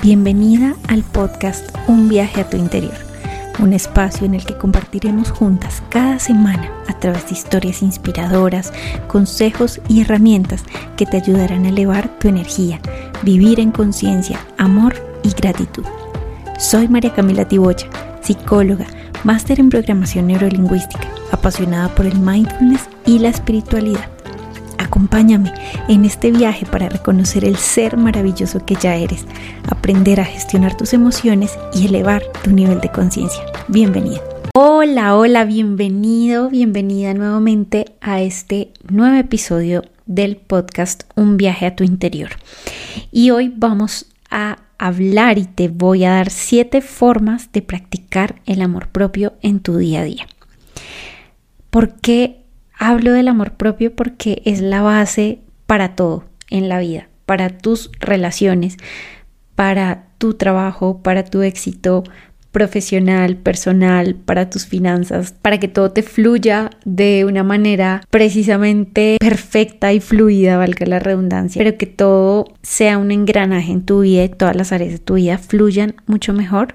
Bienvenida al podcast Un viaje a tu interior, un espacio en el que compartiremos juntas cada semana a través de historias inspiradoras, consejos y herramientas que te ayudarán a elevar tu energía, vivir en conciencia, amor y gratitud. Soy María Camila Tibocha, psicóloga, máster en programación neurolingüística, apasionada por el mindfulness y la espiritualidad Acompáñame en este viaje para reconocer el ser maravilloso que ya eres, aprender a gestionar tus emociones y elevar tu nivel de conciencia. Bienvenida. Hola, hola, bienvenido, bienvenida nuevamente a este nuevo episodio del podcast Un viaje a tu interior. Y hoy vamos a hablar y te voy a dar siete formas de practicar el amor propio en tu día a día. ¿Por qué Hablo del amor propio porque es la base para todo en la vida, para tus relaciones, para tu trabajo, para tu éxito profesional, personal, para tus finanzas, para que todo te fluya de una manera precisamente perfecta y fluida, valga la redundancia, pero que todo sea un engranaje en tu vida y todas las áreas de tu vida fluyan mucho mejor,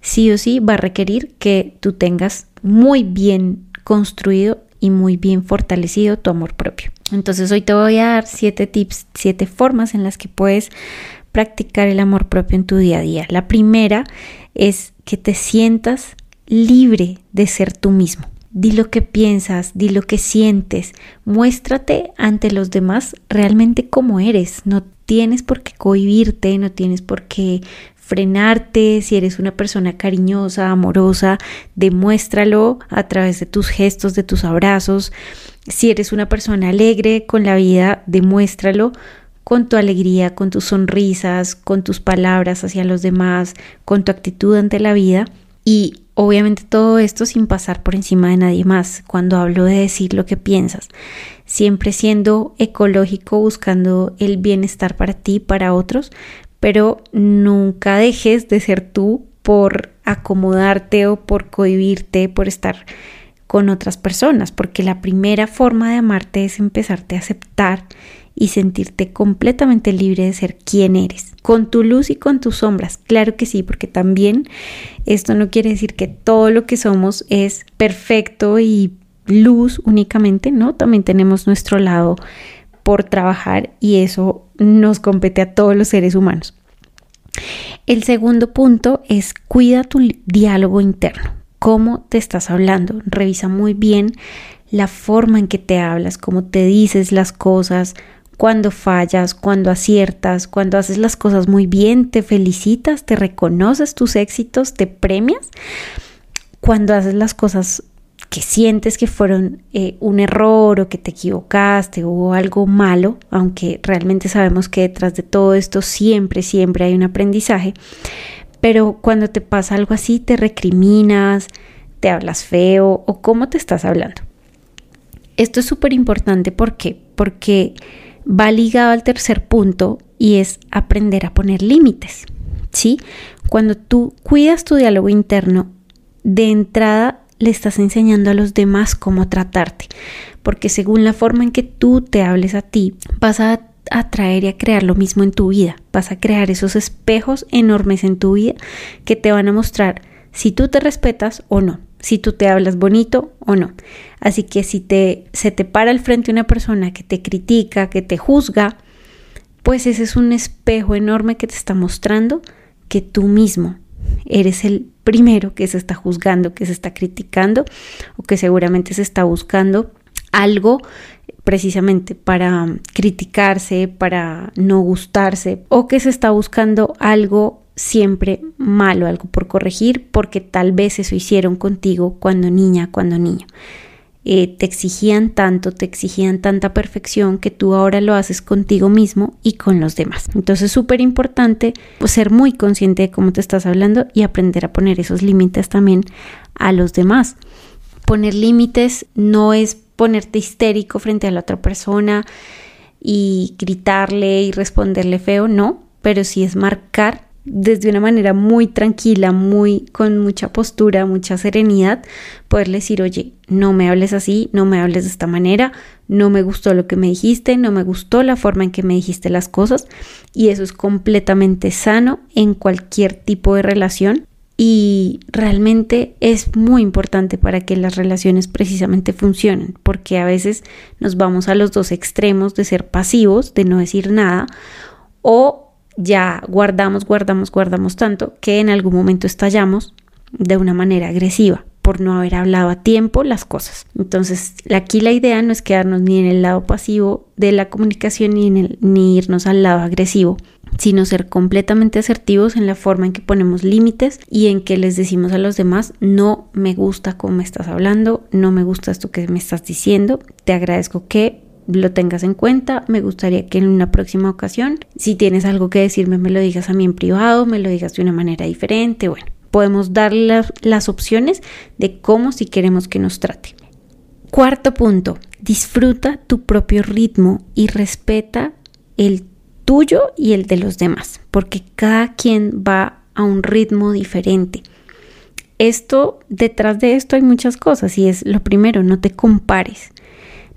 sí o sí va a requerir que tú tengas muy bien construido y muy bien fortalecido tu amor propio. Entonces hoy te voy a dar siete tips, siete formas en las que puedes practicar el amor propio en tu día a día. La primera es que te sientas libre de ser tú mismo. Di lo que piensas, di lo que sientes, muéstrate ante los demás realmente como eres. No tienes por qué cohibirte, no tienes por qué frenarte, si eres una persona cariñosa, amorosa, demuéstralo a través de tus gestos, de tus abrazos. Si eres una persona alegre con la vida, demuéstralo con tu alegría, con tus sonrisas, con tus palabras hacia los demás, con tu actitud ante la vida. Y obviamente todo esto sin pasar por encima de nadie más. Cuando hablo de decir lo que piensas, siempre siendo ecológico, buscando el bienestar para ti, para otros, pero nunca dejes de ser tú por acomodarte o por cohibirte, por estar con otras personas, porque la primera forma de amarte es empezarte a aceptar y sentirte completamente libre de ser quien eres, con tu luz y con tus sombras, claro que sí, porque también esto no quiere decir que todo lo que somos es perfecto y luz únicamente, ¿no? También tenemos nuestro lado por trabajar y eso nos compete a todos los seres humanos. El segundo punto es cuida tu diálogo interno. ¿Cómo te estás hablando? Revisa muy bien la forma en que te hablas, cómo te dices las cosas, cuando fallas, cuando aciertas, cuando haces las cosas muy bien, te felicitas, te reconoces tus éxitos, te premias. Cuando haces las cosas que sientes que fueron eh, un error o que te equivocaste o algo malo, aunque realmente sabemos que detrás de todo esto siempre, siempre hay un aprendizaje, pero cuando te pasa algo así, te recriminas, te hablas feo o cómo te estás hablando. Esto es súper importante ¿por porque va ligado al tercer punto y es aprender a poner límites. ¿sí? Cuando tú cuidas tu diálogo interno, de entrada le estás enseñando a los demás cómo tratarte, porque según la forma en que tú te hables a ti, vas a atraer y a crear lo mismo en tu vida, vas a crear esos espejos enormes en tu vida que te van a mostrar si tú te respetas o no, si tú te hablas bonito o no. Así que si te se te para al frente una persona que te critica, que te juzga, pues ese es un espejo enorme que te está mostrando que tú mismo eres el primero que se está juzgando, que se está criticando o que seguramente se está buscando algo precisamente para criticarse, para no gustarse o que se está buscando algo siempre malo, algo por corregir porque tal vez eso hicieron contigo cuando niña, cuando niño. Eh, te exigían tanto, te exigían tanta perfección que tú ahora lo haces contigo mismo y con los demás. Entonces es súper importante pues, ser muy consciente de cómo te estás hablando y aprender a poner esos límites también a los demás. Poner límites no es ponerte histérico frente a la otra persona y gritarle y responderle feo, no, pero sí es marcar desde una manera muy tranquila, muy con mucha postura, mucha serenidad, poderle decir, oye, no me hables así, no me hables de esta manera, no me gustó lo que me dijiste, no me gustó la forma en que me dijiste las cosas y eso es completamente sano en cualquier tipo de relación. Y realmente es muy importante para que las relaciones precisamente funcionen, porque a veces nos vamos a los dos extremos de ser pasivos, de no decir nada, o ya guardamos, guardamos, guardamos tanto que en algún momento estallamos de una manera agresiva por no haber hablado a tiempo las cosas. Entonces, aquí la idea no es quedarnos ni en el lado pasivo de la comunicación ni, en el, ni irnos al lado agresivo, sino ser completamente asertivos en la forma en que ponemos límites y en que les decimos a los demás, no me gusta cómo me estás hablando, no me gusta esto que me estás diciendo, te agradezco que lo tengas en cuenta. Me gustaría que en una próxima ocasión, si tienes algo que decirme, me lo digas a mí en privado, me lo digas de una manera diferente. Bueno, podemos darle las, opciones de cómo si queremos que nos trate. Cuarto punto, disfruta tu propio ritmo y respeta el tuyo y el de los demás, porque cada quien va a un ritmo diferente. Esto, detrás de esto hay muchas cosas y es lo primero, no te compares.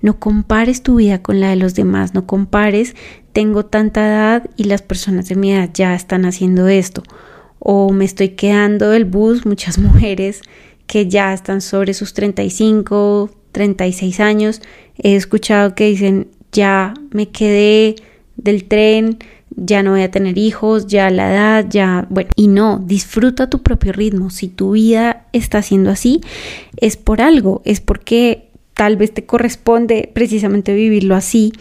No compares tu vida con la de los demás, no compares, tengo tanta edad y las personas de mi edad ya están haciendo esto o me estoy quedando del bus, muchas mujeres que ya están sobre sus 35, 36 años, he escuchado que dicen, ya me quedé del tren, ya no voy a tener hijos, ya la edad, ya, bueno, y no, disfruta tu propio ritmo. Si tu vida está siendo así, es por algo, es porque tal vez te corresponde precisamente vivirlo así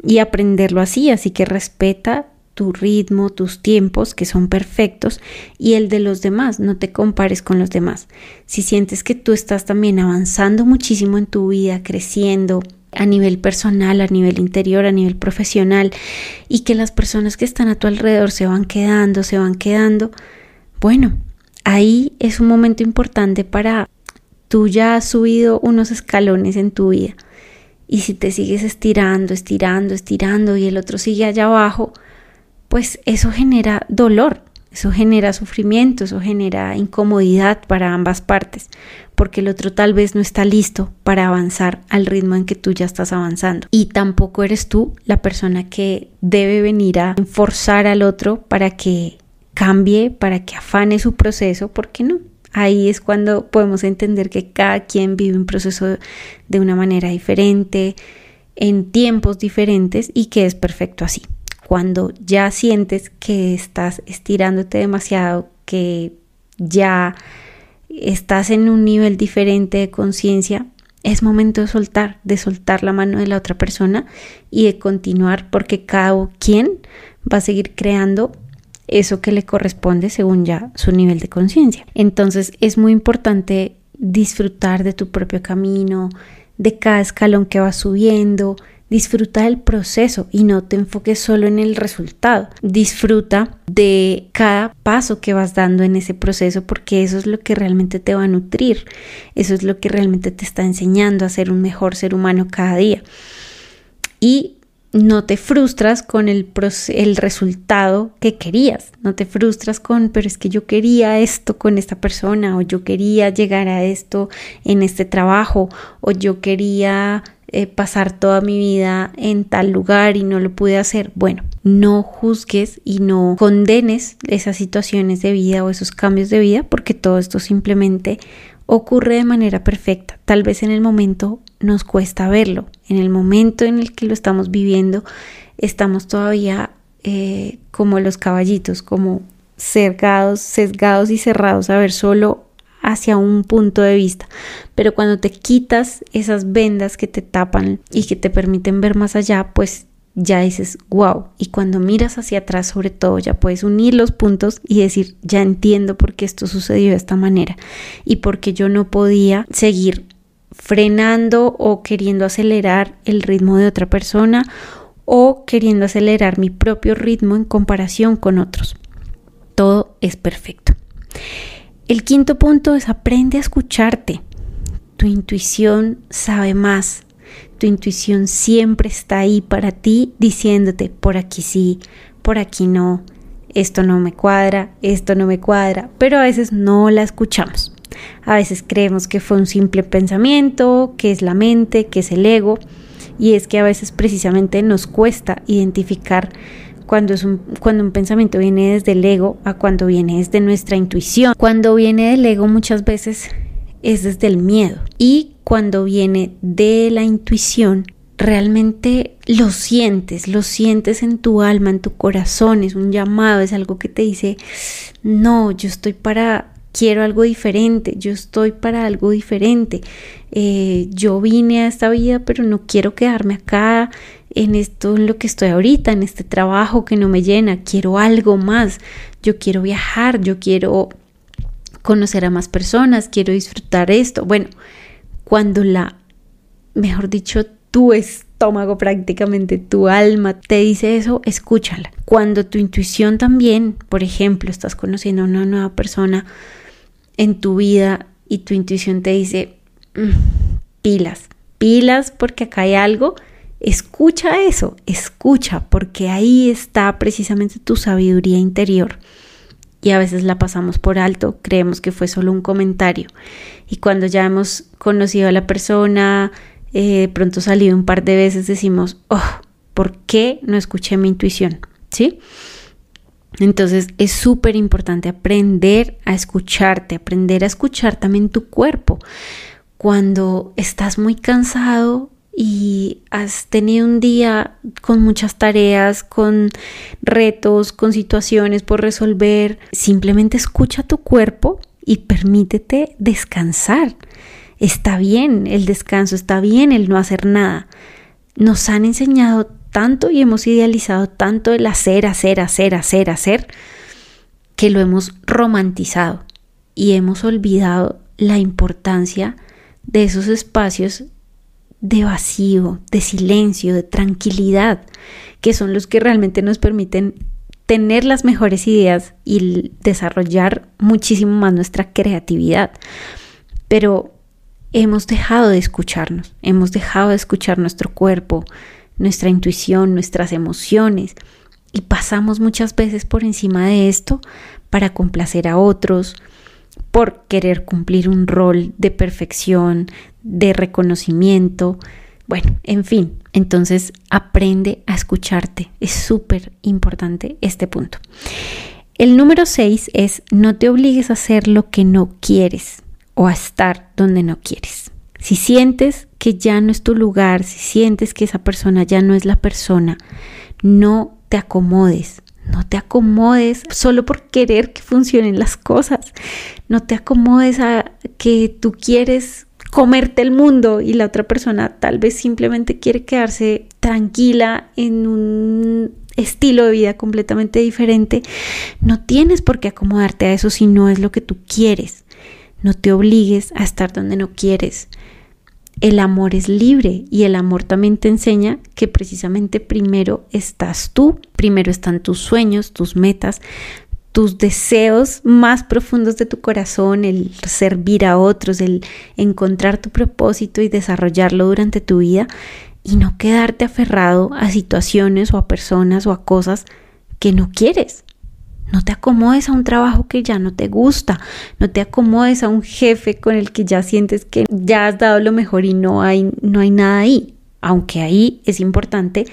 y aprenderlo así, así que respeta tu ritmo, tus tiempos, que son perfectos, y el de los demás, no te compares con los demás. Si sientes que tú estás también avanzando muchísimo en tu vida, creciendo a nivel personal, a nivel interior, a nivel profesional, y que las personas que están a tu alrededor se van quedando, se van quedando, bueno, ahí es un momento importante para tú ya has subido unos escalones en tu vida. Y si te sigues estirando, estirando, estirando y el otro sigue allá abajo, pues eso genera dolor, eso genera sufrimiento, eso genera incomodidad para ambas partes, porque el otro tal vez no está listo para avanzar al ritmo en que tú ya estás avanzando. Y tampoco eres tú la persona que debe venir a forzar al otro para que cambie, para que afane su proceso, porque no. Ahí es cuando podemos entender que cada quien vive un proceso de una manera diferente, en tiempos diferentes y que es perfecto así. Cuando ya sientes que estás estirándote demasiado, que ya estás en un nivel diferente de conciencia, es momento de soltar, de soltar la mano de la otra persona y de continuar porque cada quien va a seguir creando eso que le corresponde según ya su nivel de conciencia. Entonces es muy importante disfrutar de tu propio camino, de cada escalón que vas subiendo, Disfruta del proceso y no te enfoques solo en el resultado. Disfruta de cada paso que vas dando en ese proceso porque eso es lo que realmente te va a nutrir. Eso es lo que realmente te está enseñando a ser un mejor ser humano cada día. Y no te frustras con el, el, resultado que querías, no te frustras con, pero es que yo quería esto con esta persona, o yo quería llegar a esto en este trabajo, o yo quería eh, pasar toda mi vida en tal lugar y no lo pude hacer. Bueno, no juzgues y no condenes esas situaciones de vida o esos cambios de vida porque todo esto simplemente ocurre de manera perfecta. Tal vez en el momento nos cuesta verlo, en el momento en el que lo estamos viviendo estamos todavía eh, como los caballitos, como cercados, sesgados y cerrados a ver solo hacia un punto de vista. Pero cuando te quitas esas vendas que te tapan y que te permiten ver más allá, pues ya dices, wow. Y cuando miras hacia atrás, sobre todo, ya puedes unir los puntos y decir, ya entiendo por qué esto sucedió de esta manera y por qué yo no podía seguir frenando o queriendo acelerar el ritmo de otra persona o queriendo acelerar mi propio ritmo en comparación con otros. Todo es perfecto. El quinto punto es aprende a escucharte. Tu intuición sabe más. Tu intuición siempre está ahí para ti diciéndote por aquí sí, por aquí no, esto no me cuadra, esto no me cuadra, pero a veces no la escuchamos. A veces creemos que fue un simple pensamiento, que es la mente, que es el ego, y es que a veces precisamente nos cuesta identificar cuando, es un, cuando un pensamiento viene desde el ego a cuando viene desde nuestra intuición. Cuando viene del ego muchas veces es desde el miedo. Y cuando viene de la intuición realmente lo sientes, lo sientes en tu alma, en tu corazón, es un llamado, es algo que te dice, no, yo estoy para, quiero algo diferente, yo estoy para algo diferente, eh, yo vine a esta vida, pero no quiero quedarme acá en esto, en lo que estoy ahorita, en este trabajo que no me llena, quiero algo más, yo quiero viajar, yo quiero conocer a más personas, quiero disfrutar esto. Bueno, cuando la, mejor dicho, tu estómago prácticamente, tu alma te dice eso, escúchala. Cuando tu intuición también, por ejemplo, estás conociendo a una nueva persona en tu vida y tu intuición te dice, mm, pilas, pilas porque acá hay algo, escucha eso, escucha porque ahí está precisamente tu sabiduría interior y a veces la pasamos por alto, creemos que fue solo un comentario. Y cuando ya hemos conocido a la persona, eh, pronto salido un par de veces, decimos, oh, ¿por qué no escuché mi intuición? ¿Sí? Entonces es súper importante aprender a escucharte, aprender a escuchar también tu cuerpo. Cuando estás muy cansado, y has tenido un día con muchas tareas, con retos, con situaciones por resolver, simplemente escucha tu cuerpo y permítete descansar. Está bien el descanso, está bien el no hacer nada. Nos han enseñado tanto y hemos idealizado tanto el hacer, hacer, hacer, hacer, hacer, que lo hemos romantizado y hemos olvidado la importancia de esos espacios de vacío, de silencio, de tranquilidad, que son los que realmente nos permiten tener las mejores ideas y desarrollar muchísimo más nuestra creatividad. Pero hemos dejado de escucharnos, hemos dejado de escuchar nuestro cuerpo, nuestra intuición, nuestras emociones y pasamos muchas veces por encima de esto para complacer a otros, por querer cumplir un rol de perfección, de reconocimiento. Bueno, en fin, entonces aprende a escucharte. Es súper importante este punto. El número 6 es no te obligues a hacer lo que no quieres o a estar donde no quieres. Si sientes que ya no es tu lugar, si sientes que esa persona ya no es la persona, no te acomodes, no te acomodes solo por querer que funcionen las cosas. No te acomodes a que tú quieres comerte el mundo y la otra persona tal vez simplemente quiere quedarse tranquila en un estilo de vida completamente diferente. No tienes por qué acomodarte a eso si no es lo que tú quieres. No te obligues a estar donde no quieres el amor es libre y el amor también te enseña que precisamente primero estás tú, primero están tus sueños, tus metas, tus deseos más profundos de tu corazón, el servir a otros, el encontrar tu propósito y desarrollarlo durante tu vida y no quedarte aferrado a situaciones o a personas o a cosas que no quieres. No te acomodes a un trabajo que ya no te gusta, no te acomodes a un jefe con el que ya sientes que ya has dado lo mejor y no hay, no hay nada ahí. Aunque ahí es importante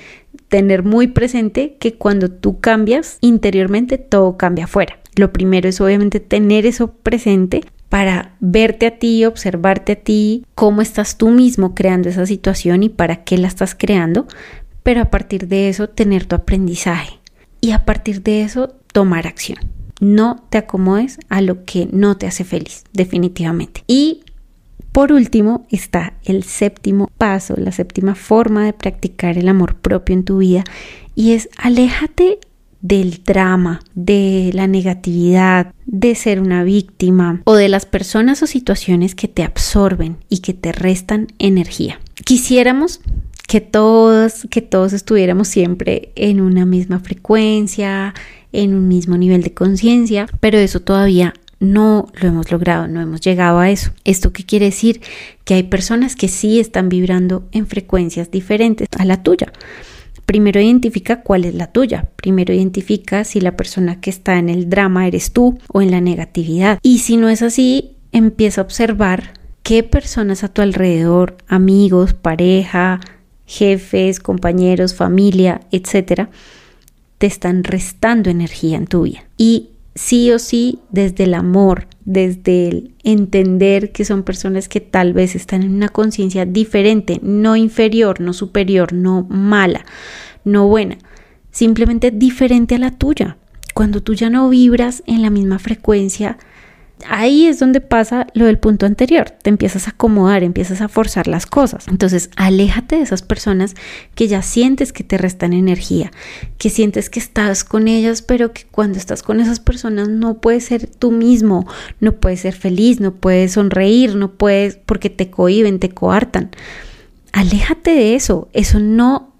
tener muy presente que cuando tú cambias interiormente, todo cambia afuera. Lo primero es obviamente tener eso presente para verte a ti, observarte a ti, cómo estás tú mismo creando esa situación y para qué la estás creando, pero a partir de eso tener tu aprendizaje. Y a partir de eso tomar acción. No te acomodes a lo que no te hace feliz, definitivamente. Y por último está el séptimo paso, la séptima forma de practicar el amor propio en tu vida y es aléjate del drama, de la negatividad, de ser una víctima o de las personas o situaciones que te absorben y que te restan energía. Quisiéramos que todos, que todos estuviéramos siempre en una misma frecuencia, en un mismo nivel de conciencia, pero eso todavía no lo hemos logrado, no hemos llegado a eso. ¿Esto qué quiere decir? Que hay personas que sí están vibrando en frecuencias diferentes a la tuya. Primero identifica cuál es la tuya. Primero identifica si la persona que está en el drama eres tú o en la negatividad. Y si no es así, empieza a observar qué personas a tu alrededor, amigos, pareja, jefes, compañeros, familia, etcétera, te están restando energía en tu vida. Y sí o sí, desde el amor, desde el entender que son personas que tal vez están en una conciencia diferente, no inferior, no superior, no mala, no buena, simplemente diferente a la tuya. Cuando tú ya no vibras en la misma frecuencia, ahí es donde pasa lo del punto anterior. Te empiezas a acomodar, empiezas a forzar las cosas. Entonces, aléjate de esas personas que ya sientes que te restan energía, que sientes que estás con ellas, pero que cuando estás con esas personas no puedes ser tú mismo, no puedes ser feliz, no puedes sonreír, no puedes porque te cohiben, te coartan. Aléjate de eso. Eso no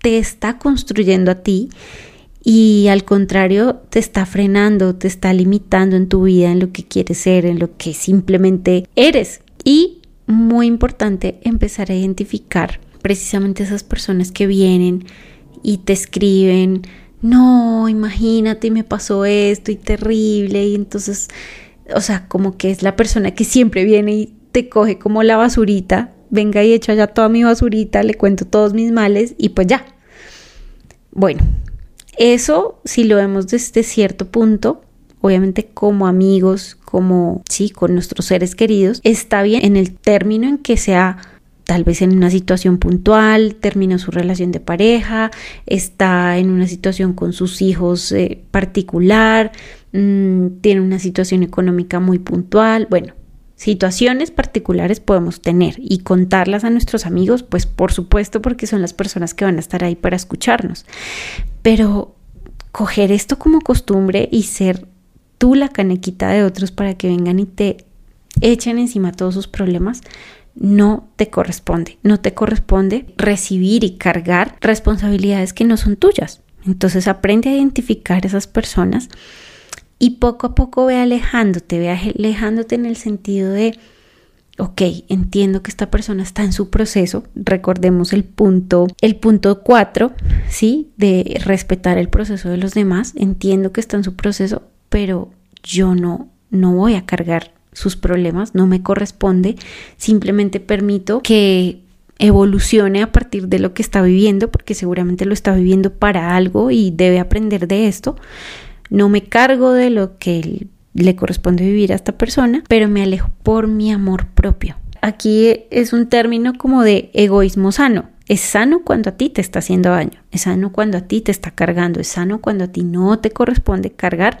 te está construyendo a ti y al contrario te está frenando, te está limitando en tu vida, en lo que quieres ser, en lo que simplemente eres. Y muy importante empezar a identificar precisamente esas personas que vienen y te escriben, no, imagínate, me pasó esto y terrible, y entonces, o sea, como que es la persona que siempre viene y te coge como la basurita, venga y echo allá toda mi basurita, le cuento todos mis males y pues ya. Bueno, eso, si lo vemos desde cierto punto, obviamente como amigos, como sí, con nuestros seres queridos, está bien en el término en que sea tal vez en una situación puntual, terminó su relación de pareja, está en una situación con sus hijos eh, particular, mm, tiene una situación económica muy puntual, bueno, situaciones particulares podemos tener y contarlas a nuestros amigos, pues por supuesto porque son las personas que van a estar ahí para escucharnos. Pero coger esto como costumbre y ser tú la canequita de otros para que vengan y te echen encima todos sus problemas, no te corresponde. No te corresponde recibir y cargar responsabilidades que no son tuyas. Entonces aprende a identificar esas personas y poco a poco ve alejándote, ve alejándote en el sentido de, ok, entiendo que esta persona está en su proceso, recordemos el punto, el punto 4, ¿sí? De respetar el proceso de los demás, entiendo que está en su proceso, pero yo no, no voy a cargar sus problemas, no me corresponde, simplemente permito que evolucione a partir de lo que está viviendo, porque seguramente lo está viviendo para algo y debe aprender de esto, no me cargo de lo que le corresponde vivir a esta persona, pero me alejo por mi amor propio. Aquí es un término como de egoísmo sano. Es sano cuando a ti te está haciendo daño, es sano cuando a ti te está cargando, es sano cuando a ti no te corresponde cargar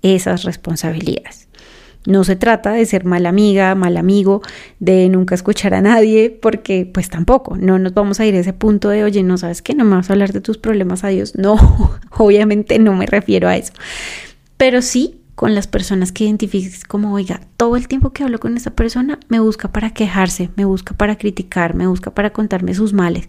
esas responsabilidades. No se trata de ser mala amiga, mal amigo, de nunca escuchar a nadie, porque pues tampoco, no nos vamos a ir a ese punto de, oye, no sabes qué, no me vas a hablar de tus problemas a Dios. No, obviamente no me refiero a eso. Pero sí con las personas que identifiques como, oiga, todo el tiempo que hablo con esa persona me busca para quejarse, me busca para criticar, me busca para contarme sus males.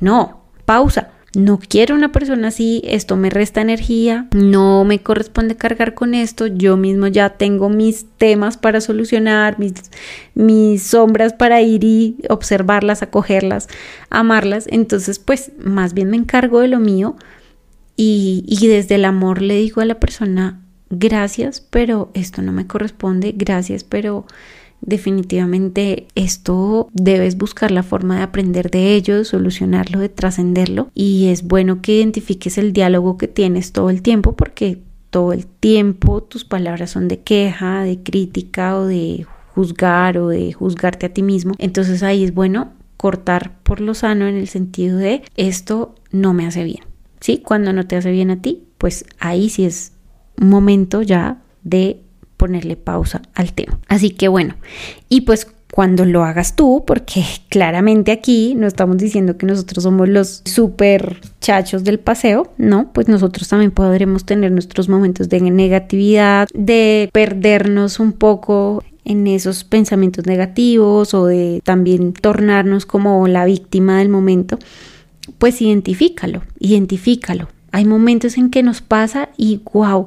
No, pausa no quiero una persona así, esto me resta energía, no me corresponde cargar con esto, yo mismo ya tengo mis temas para solucionar, mis, mis sombras para ir y observarlas, acogerlas, amarlas, entonces pues más bien me encargo de lo mío y, y desde el amor le digo a la persona, gracias, pero esto no me corresponde, gracias, pero definitivamente esto debes buscar la forma de aprender de ello, de solucionarlo, de trascenderlo y es bueno que identifiques el diálogo que tienes todo el tiempo porque todo el tiempo tus palabras son de queja, de crítica o de juzgar o de juzgarte a ti mismo. Entonces ahí es bueno cortar por lo sano en el sentido de esto no me hace bien. ¿Sí? Cuando no te hace bien a ti, pues ahí sí es momento ya de ponerle pausa al tema. Así que bueno, y pues cuando lo hagas tú, porque claramente aquí no estamos diciendo que nosotros somos los super chachos del paseo, no, pues nosotros también podremos tener nuestros momentos de negatividad, de perdernos un poco en esos pensamientos negativos o de también tornarnos como la víctima del momento, pues identifícalo, identifícalo. Hay momentos en que nos pasa y wow,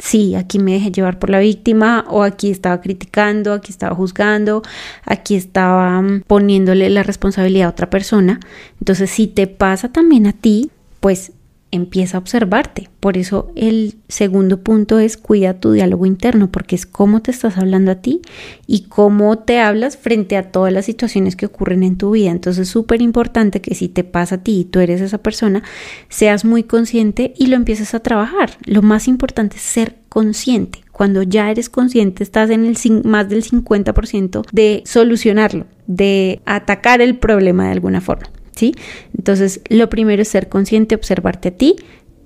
sí, aquí me dejé llevar por la víctima o aquí estaba criticando, aquí estaba juzgando, aquí estaba mm, poniéndole la responsabilidad a otra persona. Entonces, si te pasa también a ti, pues empieza a observarte. Por eso el segundo punto es cuida tu diálogo interno, porque es cómo te estás hablando a ti y cómo te hablas frente a todas las situaciones que ocurren en tu vida. Entonces es súper importante que si te pasa a ti y tú eres esa persona, seas muy consciente y lo empieces a trabajar. Lo más importante es ser consciente. Cuando ya eres consciente, estás en el más del 50% de solucionarlo, de atacar el problema de alguna forma. ¿Sí? Entonces, lo primero es ser consciente, observarte a ti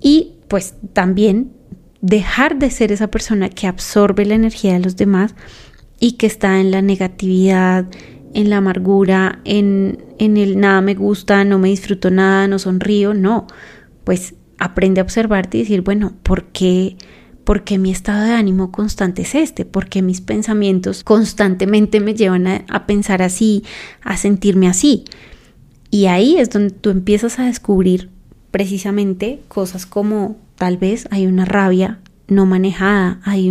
y pues también dejar de ser esa persona que absorbe la energía de los demás y que está en la negatividad, en la amargura, en, en el nada me gusta, no me disfruto nada, no sonrío, no, pues aprende a observarte y decir, bueno, ¿por qué? porque mi estado de ánimo constante es este, porque mis pensamientos constantemente me llevan a, a, pensar así, a sentirme así. Y ahí es donde tú empiezas a descubrir precisamente cosas como tal vez hay una rabia no manejada, hay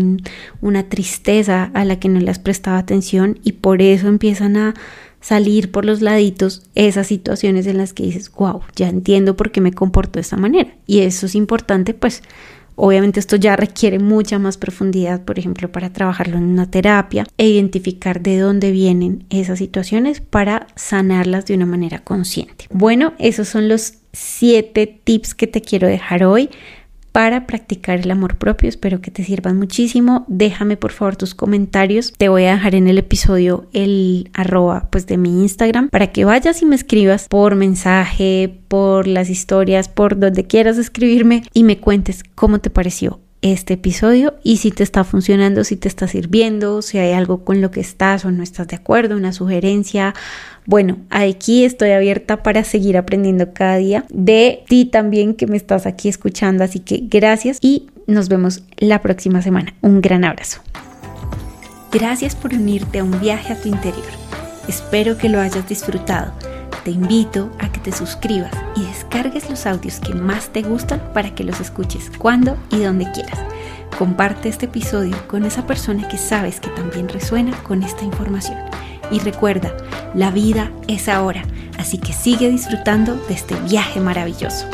una tristeza a la que no le has prestado atención y por eso empiezan a salir por los laditos esas situaciones en las que dices, wow, ya entiendo por qué me comporto de esta manera. Y eso es importante, pues obviamente esto ya requiere mucha más profundidad, por ejemplo, para trabajarlo en una terapia e identificar de dónde vienen esas situaciones para sanarlas de una manera consciente. Bueno, esos son los siete tips que te quiero dejar hoy para practicar el amor propio. Espero que te sirvan muchísimo. Déjame por favor tus comentarios. Te voy a dejar en el episodio el arroba pues de mi Instagram para que vayas y me escribas por mensaje, por las historias, por donde quieras escribirme y me cuentes cómo te pareció este episodio y si te está funcionando, si te está sirviendo, si hay algo con lo que estás o no estás de acuerdo, una sugerencia. Bueno, aquí estoy abierta para seguir aprendiendo cada día de ti también que me estás aquí escuchando, así que gracias y nos vemos la próxima semana. Un gran abrazo. Gracias por unirte a un viaje a tu interior. Espero que lo hayas disfrutado te invito a que te suscribas y descargues los audios que más te gustan para que los escuches cuando y donde quieras. Comparte este episodio con esa persona que sabes que también resuena con esta información. Y recuerda, la vida es ahora, así que sigue disfrutando de este viaje maravilloso.